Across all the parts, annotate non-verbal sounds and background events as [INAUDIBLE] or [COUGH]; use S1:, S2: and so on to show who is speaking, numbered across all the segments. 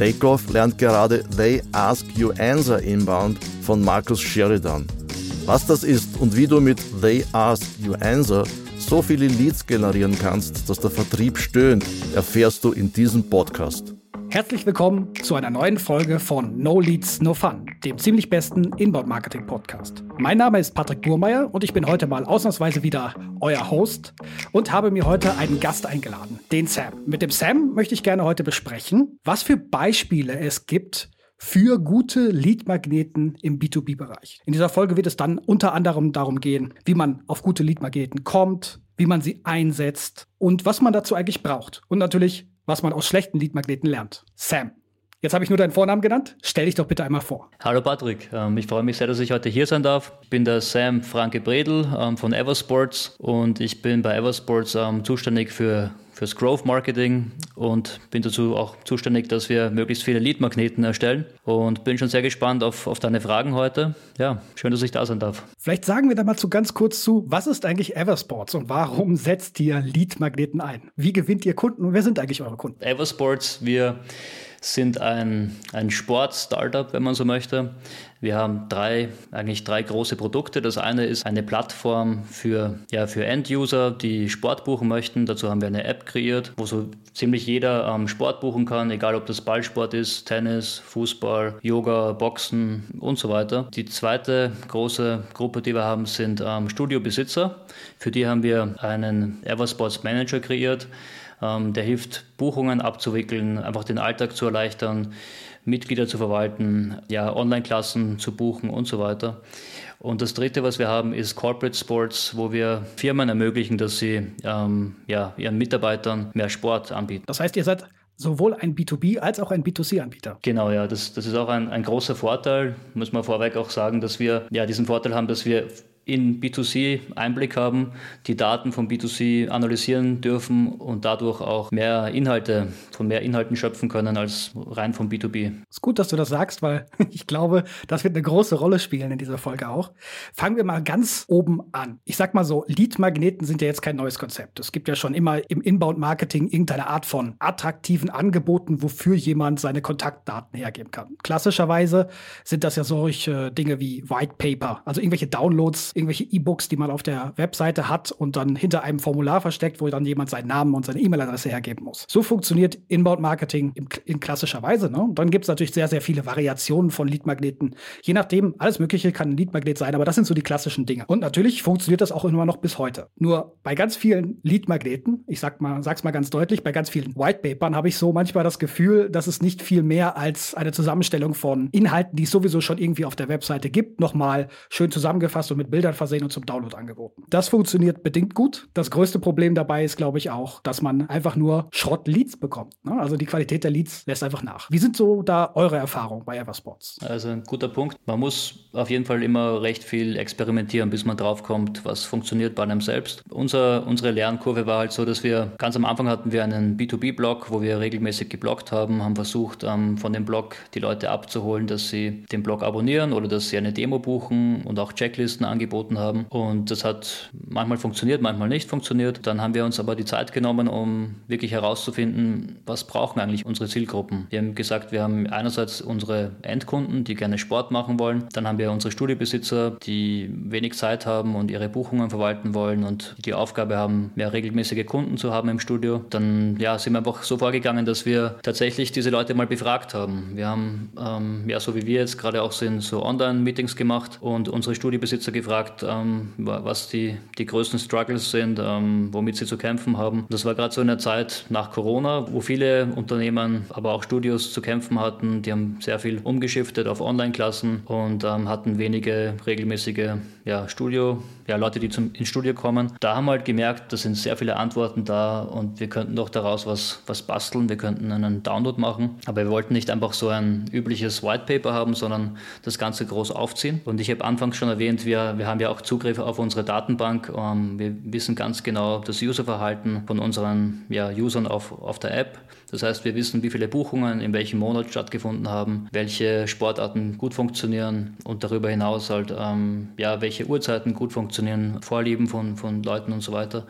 S1: Takeoff lernt gerade They Ask You Answer Inbound von Markus Sheridan. Was das ist und wie du mit They Ask You Answer so viele Leads generieren kannst, dass der Vertrieb stöhnt, erfährst du in diesem Podcast.
S2: Herzlich willkommen zu einer neuen Folge von No Leads, No Fun, dem ziemlich besten Inbound-Marketing-Podcast. Mein Name ist Patrick Burmeier und ich bin heute mal ausnahmsweise wieder euer Host und habe mir heute einen Gast eingeladen, den Sam. Mit dem Sam möchte ich gerne heute besprechen, was für Beispiele es gibt, für gute Lead-Magneten im B2B-Bereich. In dieser Folge wird es dann unter anderem darum gehen, wie man auf gute Lead-Magneten kommt, wie man sie einsetzt und was man dazu eigentlich braucht. Und natürlich, was man aus schlechten Leadmagneten lernt. Sam. Jetzt habe ich nur deinen Vornamen genannt. Stell dich doch bitte einmal vor.
S3: Hallo Patrick, ähm, ich freue mich sehr, dass ich heute hier sein darf. Ich bin der Sam Franke Bredel ähm, von Eversports und ich bin bei Eversports ähm, zuständig für fürs Growth Marketing und bin dazu auch zuständig, dass wir möglichst viele Lead-Magneten erstellen und bin schon sehr gespannt auf, auf deine Fragen heute. Ja, schön, dass ich da sein darf.
S2: Vielleicht sagen wir da mal zu ganz kurz zu, was ist eigentlich Eversports und warum setzt ihr Lead-Magneten ein? Wie gewinnt ihr Kunden und wer sind eigentlich eure Kunden?
S3: Eversports, wir sind ein, ein Sport-Startup, wenn man so möchte. Wir haben drei, eigentlich drei große Produkte. Das eine ist eine Plattform für, ja, für End-User, die Sport buchen möchten. Dazu haben wir eine App kreiert, wo so ziemlich jeder ähm, Sport buchen kann, egal ob das Ballsport ist, Tennis, Fußball, Yoga, Boxen und so weiter. Die zweite große Gruppe, die wir haben, sind ähm, Studiobesitzer. Für die haben wir einen Eversports Manager kreiert. Ähm, der hilft, Buchungen abzuwickeln, einfach den Alltag zu erleichtern, Mitglieder zu verwalten, ja, Online-Klassen zu buchen und so weiter. Und das Dritte, was wir haben, ist Corporate Sports, wo wir Firmen ermöglichen, dass sie ähm, ja, ihren Mitarbeitern mehr Sport anbieten.
S2: Das heißt, ihr seid sowohl ein B2B als auch ein B2C-Anbieter.
S3: Genau, ja, das, das ist auch ein, ein großer Vorteil. Muss man vorweg auch sagen, dass wir ja diesen Vorteil haben, dass wir in B2C Einblick haben, die Daten von B2C analysieren dürfen und dadurch auch mehr Inhalte, von mehr Inhalten schöpfen können als rein vom B2B.
S2: Ist gut, dass du das sagst, weil [LAUGHS] ich glaube, das wird eine große Rolle spielen in dieser Folge auch. Fangen wir mal ganz oben an. Ich sag mal so, Lead-Magneten sind ja jetzt kein neues Konzept. Es gibt ja schon immer im Inbound-Marketing irgendeine Art von attraktiven Angeboten, wofür jemand seine Kontaktdaten hergeben kann. Klassischerweise sind das ja solche Dinge wie White Paper, also irgendwelche Downloads irgendwelche E-Books, die man auf der Webseite hat und dann hinter einem Formular versteckt, wo dann jemand seinen Namen und seine E-Mail-Adresse hergeben muss. So funktioniert Inbound-Marketing in, in, klassischer Weise. Ne? Und dann gibt es natürlich sehr, sehr viele Variationen von Lead-Magneten. Je nachdem, alles Mögliche kann ein Lead-Magnet sein, aber das sind so die klassischen Dinge. Und natürlich funktioniert das auch immer noch bis heute. Nur bei ganz vielen Lead-Magneten, ich sag mal, sag's mal ganz deutlich, bei ganz vielen White-Papern habe ich so manchmal das Gefühl, dass es nicht viel mehr als eine Zusammenstellung von Inhalten, die es sowieso schon irgendwie auf der Webseite gibt, nochmal schön zusammengefasst und mit Bildern Bildern versehen und zum Download angeboten. Das funktioniert bedingt gut. Das größte Problem dabei ist, glaube ich, auch, dass man einfach nur Schrott-Leads bekommt. Ne? Also die Qualität der Leads lässt einfach nach. Wie sind so da eure Erfahrungen bei Everspots?
S3: Also ein guter Punkt. Man muss auf jeden Fall immer recht viel experimentieren, bis man draufkommt, was funktioniert bei einem selbst. Unser, unsere Lernkurve war halt so, dass wir ganz am Anfang hatten wir einen B2B-Blog, wo wir regelmäßig geblockt haben, haben versucht, ähm, von dem Blog die Leute abzuholen, dass sie den Blog abonnieren oder dass sie eine Demo buchen und auch Checklisten angeboten angeboten haben. Und das hat manchmal funktioniert, manchmal nicht funktioniert. Dann haben wir uns aber die Zeit genommen, um wirklich herauszufinden, was brauchen eigentlich unsere Zielgruppen. Wir haben gesagt, wir haben einerseits unsere Endkunden, die gerne Sport machen wollen. Dann haben wir unsere Studiobesitzer, die wenig Zeit haben und ihre Buchungen verwalten wollen und die Aufgabe haben, mehr regelmäßige Kunden zu haben im Studio. Dann ja, sind wir einfach so vorgegangen, dass wir tatsächlich diese Leute mal befragt haben. Wir haben, ähm, ja, so wie wir jetzt gerade auch sind, so Online-Meetings gemacht und unsere Studiobesitzer gefragt, gefragt, ähm, was die, die größten Struggles sind, ähm, womit sie zu kämpfen haben. Das war gerade so in der Zeit nach Corona, wo viele Unternehmen, aber auch Studios zu kämpfen hatten. Die haben sehr viel umgeschiftet auf Online-Klassen und ähm, hatten wenige regelmäßige ja, Studio, ja, Leute, die zum, ins Studio kommen. Da haben wir halt gemerkt, da sind sehr viele Antworten da und wir könnten doch daraus was, was basteln. Wir könnten einen Download machen, aber wir wollten nicht einfach so ein übliches White Paper haben, sondern das Ganze groß aufziehen. Und ich habe anfangs schon erwähnt, wir, wir haben ja auch Zugriff auf unsere Datenbank. Ähm, wir wissen ganz genau das Userverhalten von unseren ja, Usern auf, auf der App. Das heißt, wir wissen, wie viele Buchungen in welchem Monat stattgefunden haben, welche Sportarten gut funktionieren und darüber hinaus halt, ähm, ja, welche Uhrzeiten gut funktionieren, Vorlieben von, von Leuten und so weiter.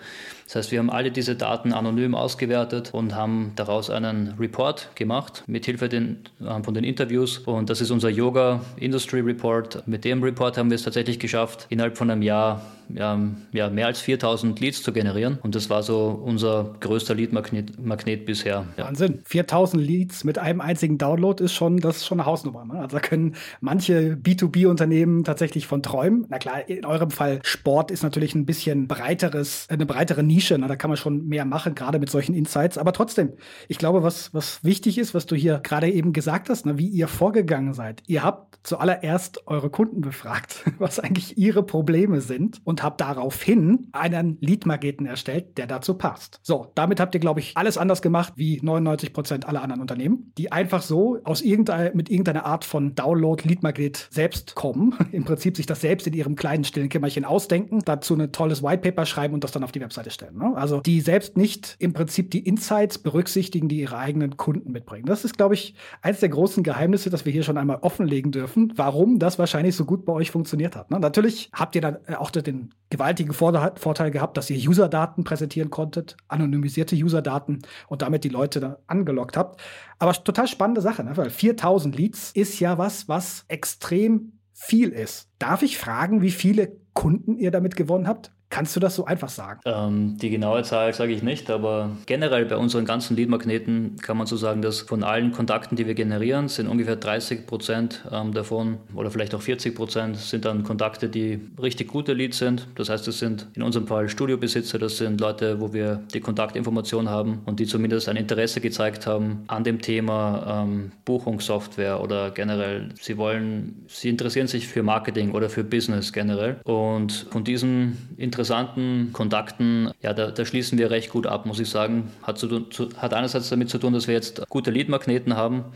S3: Das heißt, wir haben alle diese Daten anonym ausgewertet und haben daraus einen Report gemacht mit Hilfe den, äh, von den Interviews. Und das ist unser Yoga Industry Report. Mit dem Report haben wir es tatsächlich geschafft, innerhalb von einem Jahr ja, ja, mehr als 4000 Leads zu generieren. Und das war so unser größter Lead-Magnet Magnet bisher.
S2: Ja. Wahnsinn. 4000 Leads mit einem einzigen Download ist schon, das ist schon eine Hausnummer. Ne? Also da können manche B2B-Unternehmen tatsächlich von träumen. Na klar, in eurem Fall Sport ist natürlich ein bisschen breiteres, eine breitere Nische. Ne? Da kann man schon mehr machen, gerade mit solchen Insights. Aber trotzdem, ich glaube, was, was wichtig ist, was du hier gerade eben gesagt hast, ne? wie ihr vorgegangen seid. Ihr habt zuallererst eure Kunden befragt, [LAUGHS] was eigentlich ihre Probleme sind und habt daraufhin einen Lead-Magneten erstellt, der dazu passt. So, damit habt ihr, glaube ich, alles anders gemacht wie 99 Prozent aller anderen Unternehmen, die einfach so aus irgendeiner, mit irgendeiner Art von Download-Lead-Magnet selbst kommen, [LAUGHS] im Prinzip sich das selbst in ihrem kleinen stillen Kämmerchen ausdenken, dazu ein tolles Whitepaper schreiben und das dann auf die Webseite stellen. Ne? Also die selbst nicht im Prinzip die Insights berücksichtigen, die ihre eigenen Kunden mitbringen. Das ist, glaube ich, eines der großen Geheimnisse, das wir hier schon einmal offenlegen dürfen, warum das wahrscheinlich so gut bei euch funktioniert hat. Ne? Natürlich habt ihr dann auch den gewaltigen Vorteil gehabt, dass ihr User-Daten präsentieren konntet, anonymisierte User-Daten und damit die Leute angelockt habt. Aber total spannende Sache, ne? weil 4000 Leads ist ja was, was extrem viel ist. Darf ich fragen, wie viele Kunden ihr damit gewonnen habt? Kannst du das so einfach sagen?
S3: Ähm, die genaue Zahl sage ich nicht, aber generell bei unseren ganzen Lead-Magneten kann man so sagen, dass von allen Kontakten, die wir generieren, sind ungefähr 30 Prozent ähm, davon oder vielleicht auch 40 Prozent sind dann Kontakte, die richtig gute Leads sind. Das heißt, es sind in unserem Fall Studiobesitzer, das sind Leute, wo wir die Kontaktinformation haben und die zumindest ein Interesse gezeigt haben an dem Thema ähm, Buchungssoftware oder generell. Sie wollen, sie interessieren sich für Marketing oder für Business generell und von diesen Interessen interessanten Kontakten, ja, da, da, schließen wir recht gut ab, muss ich sagen. Hat, zu, zu, hat einerseits damit zu tun, dass wir jetzt gute Lead-Magneten haben,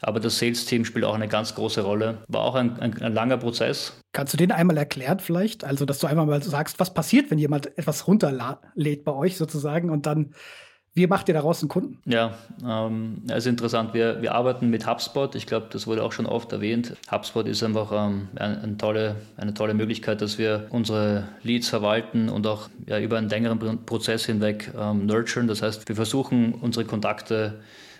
S3: aber das Sales-Team spielt auch eine ganz große Rolle. War auch ein, ein, ein langer Prozess.
S2: Kannst du den einmal erklären vielleicht? Also, dass du einmal mal sagst, was passiert, wenn jemand etwas runterlädt bei euch sozusagen und dann wie macht ihr daraus einen Kunden?
S3: Ja, ähm, ist interessant. Wir, wir arbeiten mit HubSpot. Ich glaube, das wurde auch schon oft erwähnt. HubSpot ist einfach ähm, eine, eine, tolle, eine tolle Möglichkeit, dass wir unsere Leads verwalten und auch ja, über einen längeren Prozess hinweg ähm, nurturen. Das heißt, wir versuchen, unsere Kontakte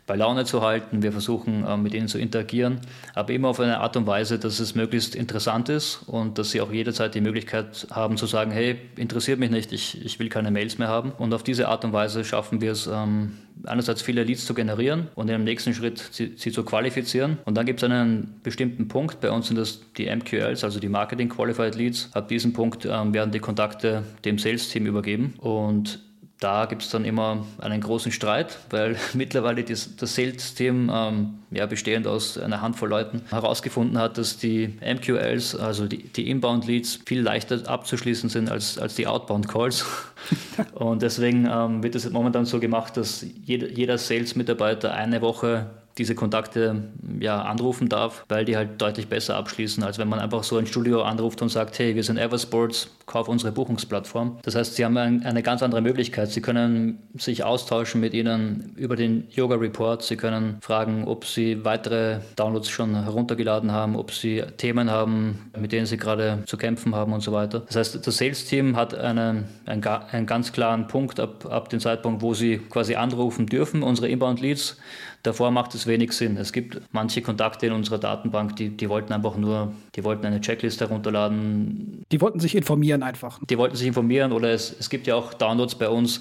S3: bei Laune zu halten. Wir versuchen, äh, mit ihnen zu interagieren, aber immer auf eine Art und Weise, dass es möglichst interessant ist und dass sie auch jederzeit die Möglichkeit haben zu sagen, hey, interessiert mich nicht, ich, ich will keine Mails mehr haben. Und auf diese Art und Weise schaffen wir es, ähm, einerseits viele Leads zu generieren und im nächsten Schritt sie, sie zu qualifizieren. Und dann gibt es einen bestimmten Punkt, bei uns sind das die MQLs, also die Marketing Qualified Leads. Ab diesem Punkt ähm, werden die Kontakte dem Sales-Team übergeben und da gibt es dann immer einen großen Streit, weil [LAUGHS] mittlerweile das, das Sales-Team, ähm, ja, bestehend aus einer Handvoll Leuten, herausgefunden hat, dass die MQLs, also die, die Inbound-Leads, viel leichter abzuschließen sind als, als die Outbound-Calls. [LAUGHS] Und deswegen ähm, wird es momentan so gemacht, dass jeder, jeder Sales-Mitarbeiter eine Woche diese Kontakte ja, anrufen darf, weil die halt deutlich besser abschließen, als wenn man einfach so ein Studio anruft und sagt, hey, wir sind Eversports, kauf unsere Buchungsplattform. Das heißt, sie haben ein, eine ganz andere Möglichkeit. Sie können sich austauschen mit ihnen über den Yoga Report. Sie können fragen, ob sie weitere Downloads schon heruntergeladen haben, ob sie Themen haben, mit denen sie gerade zu kämpfen haben und so weiter. Das heißt, das Sales-Team hat einen, einen, einen ganz klaren Punkt ab, ab dem Zeitpunkt, wo sie quasi anrufen dürfen, unsere Inbound-Leads Davor macht es wenig Sinn. Es gibt manche Kontakte in unserer Datenbank, die, die wollten einfach nur, die wollten eine Checkliste herunterladen.
S2: Die wollten sich informieren einfach.
S3: Die wollten sich informieren oder es, es gibt ja auch Downloads bei uns,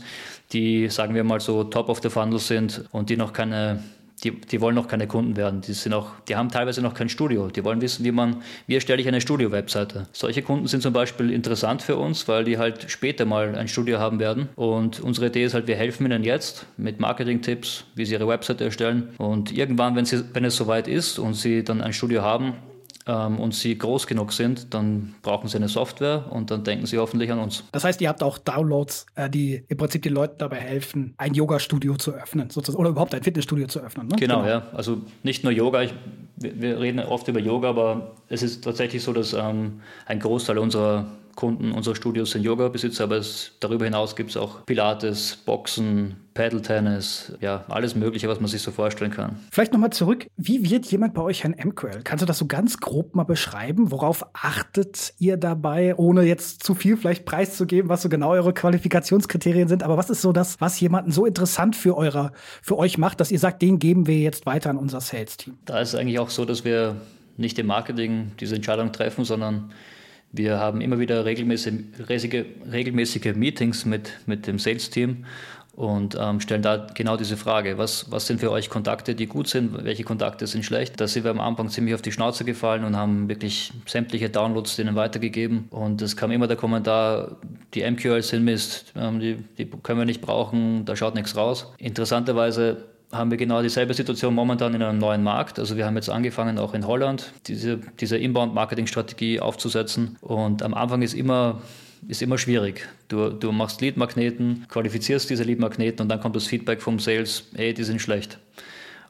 S3: die, sagen wir mal so, top of the funnel sind und die noch keine die, die wollen noch keine Kunden werden. Die, sind auch, die haben teilweise noch kein Studio. Die wollen wissen, wie man, wie erstelle ich eine Studio-Webseite. Solche Kunden sind zum Beispiel interessant für uns, weil die halt später mal ein Studio haben werden. Und unsere Idee ist halt, wir helfen ihnen jetzt mit Marketing-Tipps, wie sie ihre Webseite erstellen. Und irgendwann, wenn, sie, wenn es soweit ist und sie dann ein Studio haben, ähm, und sie groß genug sind, dann brauchen sie eine Software und dann denken sie hoffentlich an uns.
S2: Das heißt, ihr habt auch Downloads, äh, die im Prinzip den Leuten dabei helfen, ein Yoga-Studio zu öffnen, sozusagen, oder überhaupt ein Fitnessstudio zu öffnen.
S3: Ne? Genau, genau, ja. Also nicht nur Yoga, ich, wir, wir, reden oft über Yoga, aber es ist tatsächlich so, dass ähm, ein Großteil unserer Kunden unserer Studios sind Yoga-Besitzer, aber es, darüber hinaus gibt es auch Pilates, Boxen, Paddle-Tennis, ja, alles Mögliche, was man sich so vorstellen kann.
S2: Vielleicht nochmal zurück, wie wird jemand bei euch ein MQL? Kannst du das so ganz grob mal beschreiben? Worauf achtet ihr dabei, ohne jetzt zu viel vielleicht preiszugeben, was so genau eure Qualifikationskriterien sind? Aber was ist so das, was jemanden so interessant für, eure, für euch macht, dass ihr sagt, den geben wir jetzt weiter an unser Sales-Team?
S3: Da ist es eigentlich auch so, dass wir nicht im Marketing diese Entscheidung treffen, sondern wir haben immer wieder regelmäßige, regelmäßige Meetings mit, mit dem Sales-Team und ähm, stellen da genau diese Frage, was, was sind für euch Kontakte, die gut sind, welche Kontakte sind schlecht. Da sind wir am Anfang ziemlich auf die Schnauze gefallen und haben wirklich sämtliche Downloads denen weitergegeben und es kam immer der Kommentar, die MQLs sind Mist, ähm, die, die können wir nicht brauchen, da schaut nichts raus. Interessanterweise haben wir genau dieselbe Situation momentan in einem neuen Markt. Also wir haben jetzt angefangen, auch in Holland diese, diese Inbound-Marketing-Strategie aufzusetzen. Und am Anfang ist immer, ist immer schwierig. Du, du machst Lead-Magneten, qualifizierst diese Lead-Magneten und dann kommt das Feedback vom Sales, hey, die sind schlecht.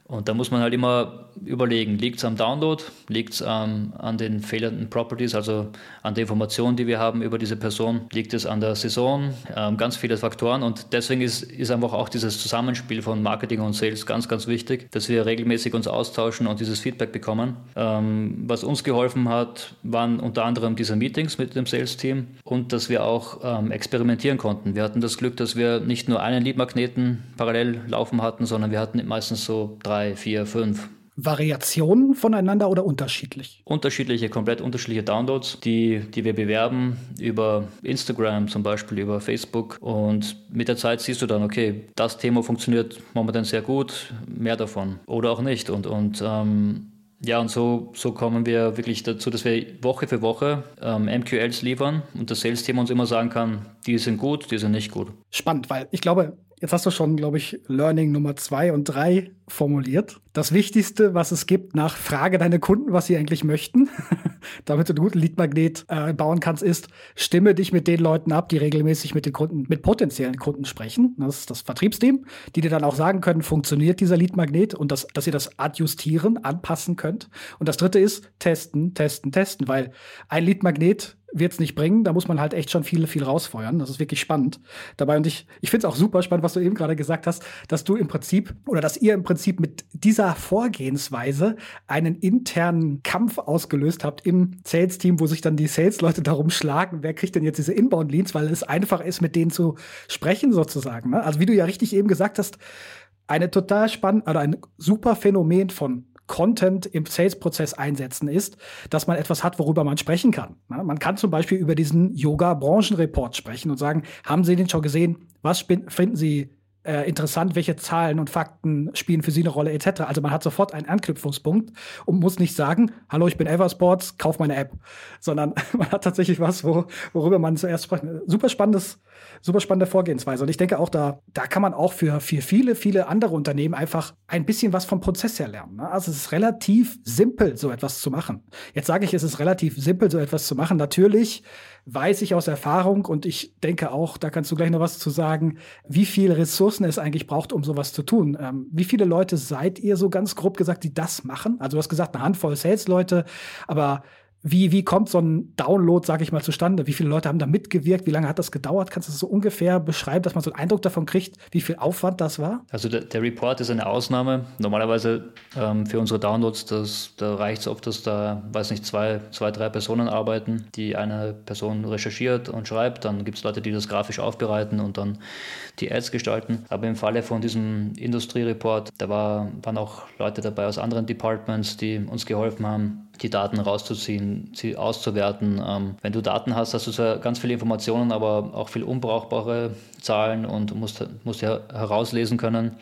S3: Und da muss man halt immer überlegen, liegt es am Download, liegt es ähm, an den fehlenden Properties, also an der Information, die wir haben über diese Person, liegt es an der Saison, ähm, ganz viele Faktoren. Und deswegen ist, ist einfach auch dieses Zusammenspiel von Marketing und Sales ganz, ganz wichtig, dass wir regelmäßig uns austauschen und dieses Feedback bekommen. Ähm, was uns geholfen hat, waren unter anderem diese Meetings mit dem Sales-Team und dass wir auch ähm, experimentieren konnten. Wir hatten das Glück, dass wir nicht nur einen Lead-Magneten parallel laufen hatten, sondern wir hatten meistens so drei drei, vier, fünf.
S2: Variationen voneinander oder unterschiedlich?
S3: Unterschiedliche, komplett unterschiedliche Downloads, die, die wir bewerben über Instagram zum Beispiel, über Facebook. Und mit der Zeit siehst du dann, okay, das Thema funktioniert momentan sehr gut, mehr davon. Oder auch nicht. Und, und ähm, ja, und so, so kommen wir wirklich dazu, dass wir Woche für Woche ähm, MQLs liefern und das Sales-Team uns immer sagen kann, die sind gut, die sind nicht gut.
S2: Spannend, weil ich glaube, Jetzt hast du schon, glaube ich, Learning Nummer zwei und drei formuliert. Das Wichtigste, was es gibt, nach Frage deine Kunden, was sie eigentlich möchten, [LAUGHS] damit du einen guten Leadmagnet äh, bauen kannst, ist, stimme dich mit den Leuten ab, die regelmäßig mit den Kunden, mit potenziellen Kunden sprechen. Das ist das Vertriebsteam, die dir dann auch sagen können, funktioniert dieser Leadmagnet und das, dass ihr das adjustieren, anpassen könnt. Und das dritte ist testen, testen, testen, weil ein Leadmagnet wird es nicht bringen. Da muss man halt echt schon viel, viel rausfeuern. Das ist wirklich spannend dabei. Und ich, ich finde es auch super spannend, was du eben gerade gesagt hast, dass du im Prinzip oder dass ihr im Prinzip mit dieser Vorgehensweise einen internen Kampf ausgelöst habt im Sales-Team, wo sich dann die Sales-Leute darum schlagen, wer kriegt denn jetzt diese Inbound-Leads, weil es einfach ist, mit denen zu sprechen sozusagen. Ne? Also wie du ja richtig eben gesagt hast, eine total spannende oder ein super Phänomen von Content im Sales-Prozess einsetzen, ist, dass man etwas hat, worüber man sprechen kann. Man kann zum Beispiel über diesen Yoga-Branchenreport sprechen und sagen, haben Sie den schon gesehen? Was finden Sie äh, interessant, welche Zahlen und Fakten spielen für Sie eine Rolle etc. Also man hat sofort einen Anknüpfungspunkt und muss nicht sagen, hallo, ich bin Eversports, kauf meine App, sondern [LAUGHS] man hat tatsächlich was, wo, worüber man zuerst spricht. Super spannendes, super spannende Vorgehensweise. Und ich denke auch, da, da kann man auch für, für viele, viele andere Unternehmen einfach ein bisschen was vom Prozess her lernen. Ne? Also es ist relativ simpel, so etwas zu machen. Jetzt sage ich, es ist relativ simpel, so etwas zu machen. Natürlich weiß ich aus Erfahrung und ich denke auch, da kannst du gleich noch was zu sagen, wie viele Ressourcen es eigentlich braucht, um sowas zu tun. Ähm, wie viele Leute seid ihr so ganz grob gesagt, die das machen? Also du hast gesagt, eine Handvoll Sales-Leute, aber wie, wie kommt so ein Download, sage ich mal, zustande? Wie viele Leute haben da mitgewirkt? Wie lange hat das gedauert? Kannst du das so ungefähr beschreiben, dass man so einen Eindruck davon kriegt, wie viel Aufwand das war?
S3: Also der, der Report ist eine Ausnahme. Normalerweise ähm, für unsere Downloads, das, da reicht es oft, dass da, weiß nicht, zwei, zwei, drei Personen arbeiten, die eine Person recherchiert und schreibt. Dann gibt es Leute, die das grafisch aufbereiten und dann die Ads gestalten. Aber im Falle von diesem Industriereport, da war, waren auch Leute dabei aus anderen Departments, die uns geholfen haben, die Daten rauszuziehen, sie auszuwerten. Ähm, wenn du Daten hast, hast du zwar ganz viele Informationen, aber auch viel unbrauchbare Zahlen und musst, musst ja herauslesen können.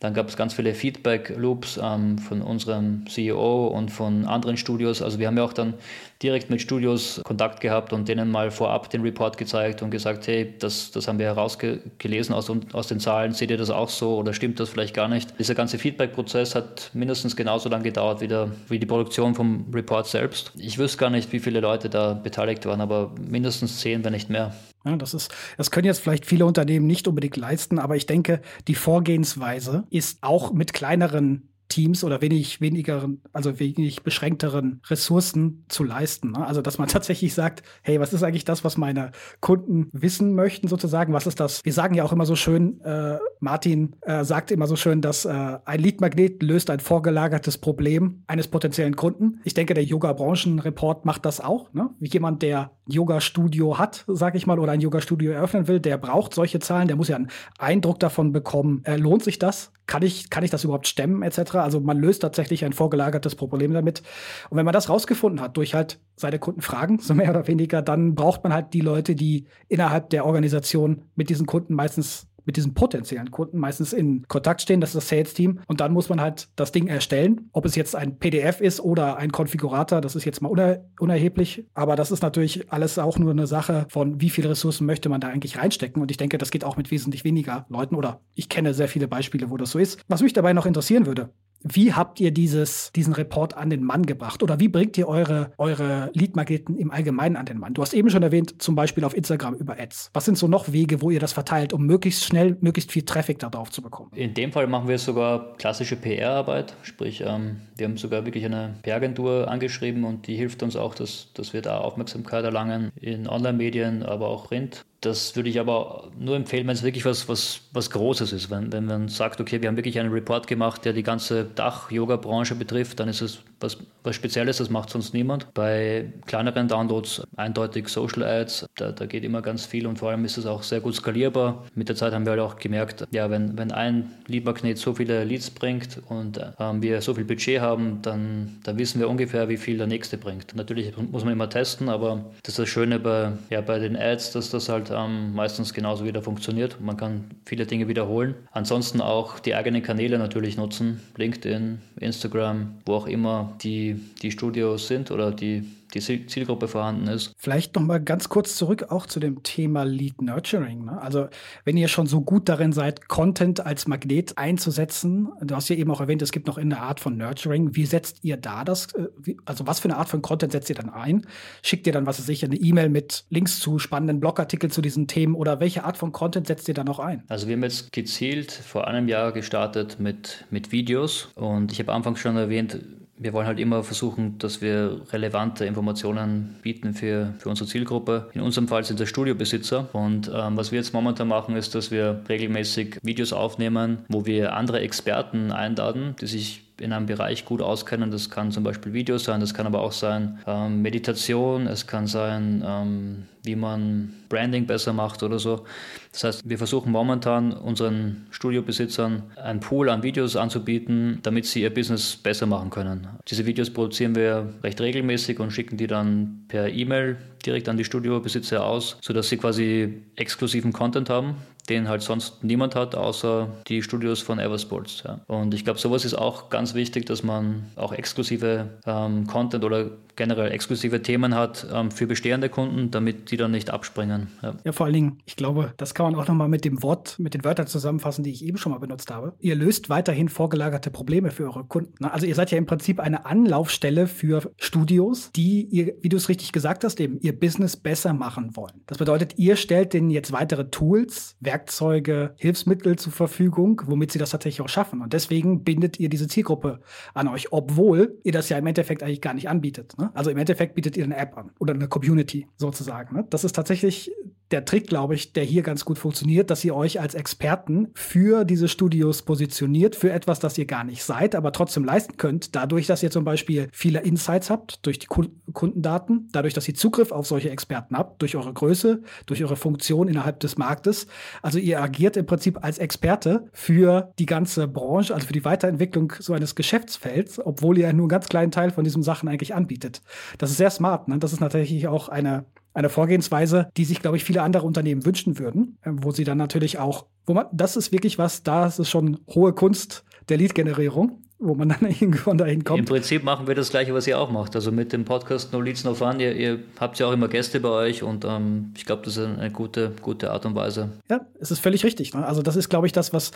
S3: Dann gab es ganz viele Feedback-Loops ähm, von unserem CEO und von anderen Studios. Also wir haben ja auch dann direkt mit Studios Kontakt gehabt und denen mal vorab den Report gezeigt und gesagt, hey, das, das haben wir herausgelesen aus, aus den Zahlen, seht ihr das auch so oder stimmt das vielleicht gar nicht? Dieser ganze Feedback-Prozess hat mindestens genauso lange gedauert wie, der, wie die Produktion vom Report selbst. Ich wüsste gar nicht, wie viele Leute da beteiligt waren, aber mindestens zehn, wenn nicht mehr.
S2: Ja, das ist, das können jetzt vielleicht viele Unternehmen nicht unbedingt leisten, aber ich denke, die Vorgehensweise ist auch mit kleineren Teams oder wenig wenigeren, also wenig beschränkteren Ressourcen zu leisten. Ne? Also dass man [LAUGHS] tatsächlich sagt, hey, was ist eigentlich das, was meine Kunden wissen möchten, sozusagen? Was ist das? Wir sagen ja auch immer so schön, äh, Martin äh, sagt immer so schön, dass äh, ein Leadmagnet löst ein vorgelagertes Problem eines potenziellen Kunden. Ich denke, der Yoga-Branchen-Report macht das auch. Ne? Wie jemand, der Yoga-Studio hat, sage ich mal, oder ein Yoga-Studio eröffnen will, der braucht solche Zahlen, der muss ja einen Eindruck davon bekommen, äh, lohnt sich das? Kann ich, kann ich das überhaupt stemmen, etc.? Also man löst tatsächlich ein vorgelagertes Problem damit. Und wenn man das rausgefunden hat, durch halt seine Kunden fragen, so mehr oder weniger, dann braucht man halt die Leute, die innerhalb der Organisation mit diesen Kunden meistens mit diesen potenziellen Kunden meistens in Kontakt stehen. Das ist das Sales-Team. Und dann muss man halt das Ding erstellen. Ob es jetzt ein PDF ist oder ein Konfigurator, das ist jetzt mal uner unerheblich. Aber das ist natürlich alles auch nur eine Sache von, wie viele Ressourcen möchte man da eigentlich reinstecken. Und ich denke, das geht auch mit wesentlich weniger Leuten oder ich kenne sehr viele Beispiele, wo das so ist. Was mich dabei noch interessieren würde, wie habt ihr dieses, diesen Report an den Mann gebracht? Oder wie bringt ihr eure, eure Lead-Magneten im Allgemeinen an den Mann? Du hast eben schon erwähnt, zum Beispiel auf Instagram über Ads. Was sind so noch Wege, wo ihr das verteilt, um möglichst schnell, möglichst viel Traffic darauf zu bekommen?
S3: In dem Fall machen wir sogar klassische PR-Arbeit. Sprich, ähm, wir haben sogar wirklich eine PR-Agentur angeschrieben und die hilft uns auch, dass, dass wir da Aufmerksamkeit erlangen in Online-Medien, aber auch Print. Das würde ich aber nur empfehlen, wenn es wirklich was, was, was Großes ist. Wenn, wenn man sagt, okay, wir haben wirklich einen Report gemacht, der die ganze Dach-Yoga-Branche betrifft, dann ist es was, was Spezielles, das macht sonst niemand. Bei kleineren Downloads eindeutig Social Ads, da, da geht immer ganz viel und vor allem ist es auch sehr gut skalierbar. Mit der Zeit haben wir halt auch gemerkt, ja, wenn, wenn ein Lead-Magnet so viele Leads bringt und äh, wir so viel Budget haben, dann, dann wissen wir ungefähr, wie viel der nächste bringt. Natürlich muss man immer testen, aber das ist das Schöne bei, ja, bei den Ads, dass das halt ähm, meistens genauso wieder funktioniert. Man kann viele Dinge wiederholen. Ansonsten auch die eigenen Kanäle natürlich nutzen, LinkedIn, Instagram, wo auch immer die, die Studios sind oder die die Zielgruppe vorhanden ist.
S2: Vielleicht noch mal ganz kurz zurück auch zu dem Thema Lead Nurturing. Ne? Also wenn ihr schon so gut darin seid, Content als Magnet einzusetzen, du hast ja eben auch erwähnt, es gibt noch eine Art von Nurturing. Wie setzt ihr da das? Äh, also was für eine Art von Content setzt ihr dann ein? Schickt ihr dann, was weiß ich, eine E-Mail mit Links zu spannenden Blogartikeln zu diesen Themen oder welche Art von Content setzt ihr dann noch ein?
S3: Also wir haben jetzt gezielt vor einem Jahr gestartet mit, mit Videos und ich habe anfangs schon erwähnt, wir wollen halt immer versuchen, dass wir relevante Informationen bieten für, für unsere Zielgruppe. In unserem Fall sind das Studiobesitzer. Und ähm, was wir jetzt momentan machen, ist, dass wir regelmäßig Videos aufnehmen, wo wir andere Experten einladen, die sich in einem Bereich gut auskennen. Das kann zum Beispiel Video sein, das kann aber auch sein ähm, Meditation, es kann sein, ähm, wie man Branding besser macht oder so. Das heißt, wir versuchen momentan unseren Studiobesitzern einen Pool an Videos anzubieten, damit sie ihr Business besser machen können. Diese Videos produzieren wir recht regelmäßig und schicken die dann per E-Mail direkt an die Studiobesitzer aus, sodass sie quasi exklusiven Content haben, den halt sonst niemand hat, außer die Studios von Eversports. Ja. Und ich glaube, sowas ist auch ganz wichtig, dass man auch exklusive ähm, Content oder generell exklusive Themen hat ähm, für bestehende Kunden, damit die dann nicht abspringen.
S2: Ja. ja, vor allen Dingen, ich glaube, das kann man auch nochmal mit dem Wort, mit den Wörtern zusammenfassen, die ich eben schon mal benutzt habe. Ihr löst weiterhin vorgelagerte Probleme für eure Kunden. Ne? Also ihr seid ja im Prinzip eine Anlaufstelle für Studios, die ihr, wie du es richtig gesagt hast, eben ihr Business besser machen wollen. Das bedeutet, ihr stellt denen jetzt weitere Tools, Werkzeuge, Hilfsmittel zur Verfügung, womit sie das tatsächlich auch schaffen. Und deswegen bindet ihr diese Zielgruppe an euch, obwohl ihr das ja im Endeffekt eigentlich gar nicht anbietet. Ne? Also im Endeffekt bietet ihr eine App an oder eine Community sozusagen. Ne? Das ist tatsächlich der Trick, glaube ich, der hier ganz gut funktioniert, dass ihr euch als Experten für diese Studios positioniert, für etwas, das ihr gar nicht seid, aber trotzdem leisten könnt, dadurch, dass ihr zum Beispiel viele Insights habt durch die Kundendaten, dadurch, dass ihr Zugriff auf solche Experten habt, durch eure Größe, durch eure Funktion innerhalb des Marktes. Also ihr agiert im Prinzip als Experte für die ganze Branche, also für die Weiterentwicklung so eines Geschäftsfelds, obwohl ihr nur einen ganz kleinen Teil von diesen Sachen eigentlich anbietet. Das ist sehr smart. Ne? Das ist natürlich auch eine eine Vorgehensweise, die sich, glaube ich, viele andere Unternehmen wünschen würden, äh, wo sie dann natürlich auch, wo man, das ist wirklich was, da ist schon hohe Kunst der Lead-Generierung wo man dann [LAUGHS] irgendwann dahin kommt.
S3: Im Prinzip machen wir das Gleiche, was ihr auch macht. Also mit dem Podcast No Leads No Fun, ihr, ihr habt ja auch immer Gäste bei euch und ähm, ich glaube, das ist eine gute, gute Art und Weise.
S2: Ja, es ist völlig richtig. Ne? Also das ist, glaube ich, das, was,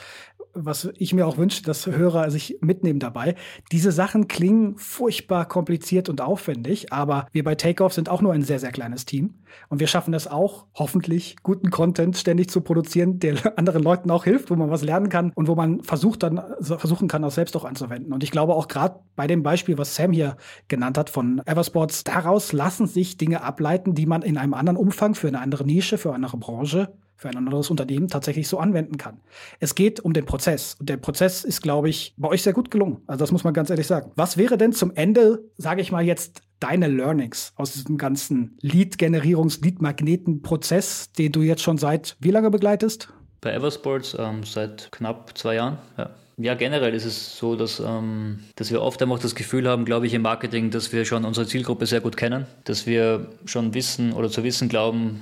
S2: was ich mir auch wünsche, dass Hörer sich mitnehmen dabei. Diese Sachen klingen furchtbar kompliziert und aufwendig, aber wir bei Takeoff sind auch nur ein sehr, sehr kleines Team. Und wir schaffen es auch, hoffentlich guten Content ständig zu produzieren, der [LAUGHS] anderen Leuten auch hilft, wo man was lernen kann und wo man versucht dann versuchen kann, auch selbst auch anzuwenden verwenden. Und ich glaube auch gerade bei dem Beispiel, was Sam hier genannt hat von Eversports, daraus lassen sich Dinge ableiten, die man in einem anderen Umfang für eine andere Nische, für eine andere Branche für ein anderes Unternehmen tatsächlich so anwenden kann. Es geht um den Prozess. Und der Prozess ist, glaube ich, bei euch sehr gut gelungen. Also das muss man ganz ehrlich sagen. Was wäre denn zum Ende, sage ich mal jetzt, deine Learnings aus diesem ganzen Lead-Generierungs-, Lead-Magneten-Prozess, den du jetzt schon seit wie lange begleitest?
S3: Bei Eversports ähm, seit knapp zwei Jahren, ja. Ja, generell ist es so, dass, ähm, dass wir oft einfach das Gefühl haben, glaube ich, im Marketing, dass wir schon unsere Zielgruppe sehr gut kennen, dass wir schon wissen oder zu wissen glauben,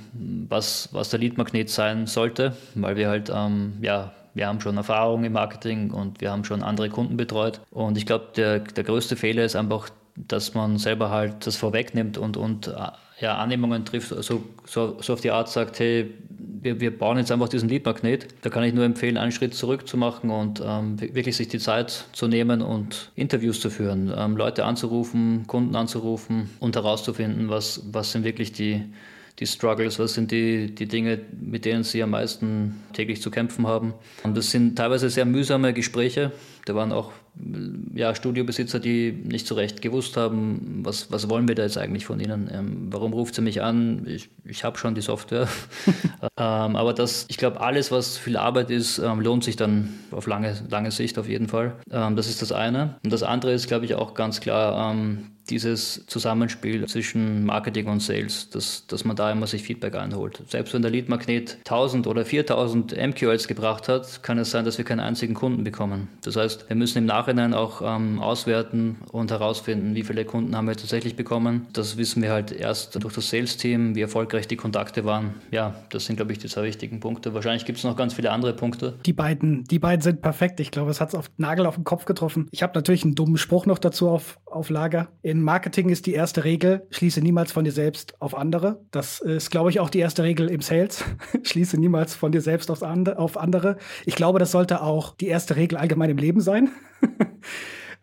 S3: was, was der Leadmagnet sein sollte, weil wir halt, ähm, ja, wir haben schon Erfahrung im Marketing und wir haben schon andere Kunden betreut. Und ich glaube, der, der größte Fehler ist einfach, dass man selber halt das vorwegnimmt und, und äh, ja, Annehmungen trifft, also so, so auf die Art sagt, hey, wir, wir bauen jetzt einfach diesen Lead-Magnet. Da kann ich nur empfehlen, einen Schritt zurück zu machen und ähm, wirklich sich die Zeit zu nehmen und Interviews zu führen, ähm, Leute anzurufen, Kunden anzurufen und herauszufinden, was, was sind wirklich die, die Struggles, was sind die, die Dinge, mit denen sie am meisten täglich zu kämpfen haben. Und das sind teilweise sehr mühsame Gespräche. Da waren auch ja, Studiobesitzer, die nicht so recht gewusst haben, was, was wollen wir da jetzt eigentlich von ihnen? Ähm, warum ruft sie mich an? Ich, ich habe schon die Software. [LAUGHS] ähm, aber das, ich glaube, alles, was viel Arbeit ist, ähm, lohnt sich dann auf lange, lange Sicht auf jeden Fall. Ähm, das ist das eine. Und das andere ist, glaube ich, auch ganz klar, ähm, dieses Zusammenspiel zwischen Marketing und Sales, dass, dass man da immer sich Feedback einholt. Selbst wenn der Lead-Magnet 1000 oder 4000 MQLs gebracht hat, kann es sein, dass wir keinen einzigen Kunden bekommen. Das heißt, wir müssen im Nachhinein auch ähm, auswerten und herausfinden, wie viele Kunden haben wir tatsächlich bekommen. Das wissen wir halt erst durch das Sales-Team, wie erfolgreich die Kontakte waren. Ja, das sind, glaube ich, die zwei wichtigen Punkte. Wahrscheinlich gibt es noch ganz viele andere Punkte.
S2: Die beiden, die beiden sind perfekt. Ich glaube, es hat es auf Nagel auf den Kopf getroffen. Ich habe natürlich einen dummen Spruch noch dazu auf, auf Lager. In Marketing ist die erste Regel, schließe niemals von dir selbst auf andere. Das ist, glaube ich, auch die erste Regel im Sales. [LAUGHS] schließe niemals von dir selbst auf andere. Ich glaube, das sollte auch die erste Regel allgemein im Leben sein. [LAUGHS]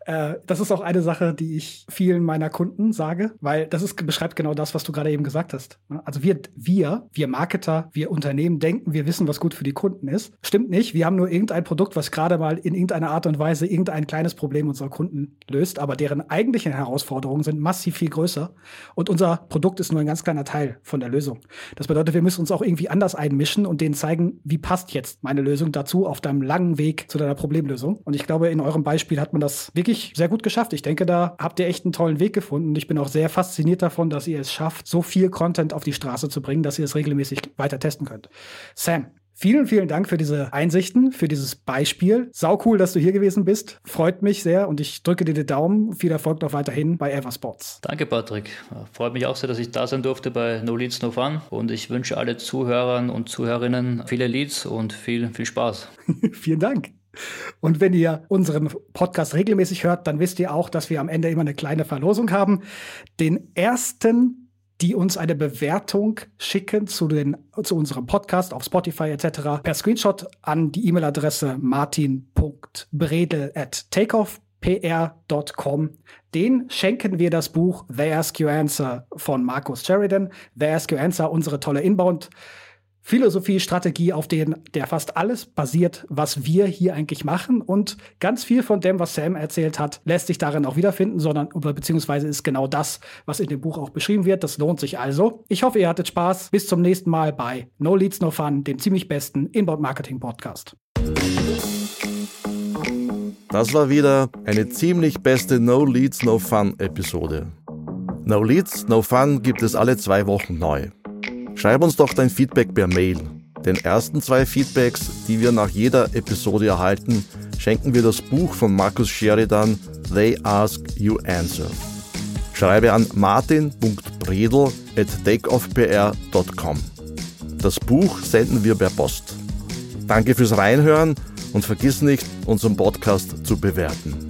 S2: Äh, das ist auch eine Sache, die ich vielen meiner Kunden sage, weil das ist, beschreibt genau das, was du gerade eben gesagt hast. Ne? Also wir, wir, wir Marketer, wir Unternehmen denken, wir wissen, was gut für die Kunden ist. Stimmt nicht. Wir haben nur irgendein Produkt, was gerade mal in irgendeiner Art und Weise irgendein kleines Problem unserer Kunden löst, aber deren eigentlichen Herausforderungen sind massiv viel größer. Und unser Produkt ist nur ein ganz kleiner Teil von der Lösung. Das bedeutet, wir müssen uns auch irgendwie anders einmischen und denen zeigen, wie passt jetzt meine Lösung dazu auf deinem langen Weg zu deiner Problemlösung. Und ich glaube, in eurem Beispiel hat man das wirklich wirklich sehr gut geschafft. Ich denke, da habt ihr echt einen tollen Weg gefunden. Und ich bin auch sehr fasziniert davon, dass ihr es schafft, so viel Content auf die Straße zu bringen, dass ihr es regelmäßig weiter testen könnt. Sam, Vielen, vielen Dank für diese Einsichten, für dieses Beispiel. Sau cool, dass du hier gewesen bist. Freut mich sehr und ich drücke dir die Daumen. Viel Erfolg noch weiterhin bei Eversports.
S3: Danke, Patrick. Freut mich auch sehr, dass ich da sein durfte bei No Leads, No Fun. Und ich wünsche alle Zuhörern und Zuhörerinnen viele Leads und viel, viel Spaß. [LAUGHS]
S2: Vielen Dank. Und wenn ihr unseren Podcast regelmäßig hört, dann wisst ihr auch, dass wir am Ende immer eine kleine Verlosung haben. Den ersten die uns eine Bewertung schicken zu, den, zu unserem Podcast auf Spotify etc. per Screenshot an die E-Mail-Adresse martin.bredel. Den schenken wir das Buch The Ask You Answer von Markus Sheridan. The Ask You Answer, unsere tolle Inbound- Philosophie, Strategie, auf denen der fast alles basiert, was wir hier eigentlich machen. Und ganz viel von dem, was Sam erzählt hat, lässt sich darin auch wiederfinden, sondern beziehungsweise ist genau das, was in dem Buch auch beschrieben wird. Das lohnt sich also. Ich hoffe, ihr hattet Spaß. Bis zum nächsten Mal bei No Leads No Fun, dem ziemlich besten Inbound Marketing Podcast.
S1: Das war wieder eine ziemlich beste No Leads No Fun Episode. No Leads No Fun gibt es alle zwei Wochen neu. Schreib uns doch dein Feedback per Mail. Den ersten zwei Feedbacks, die wir nach jeder Episode erhalten, schenken wir das Buch von Markus Sheridan They Ask You Answer. Schreibe an martin.bredel redel at takeoffpr.com. Das Buch senden wir per Post. Danke fürs Reinhören und vergiss nicht, unseren Podcast zu bewerten.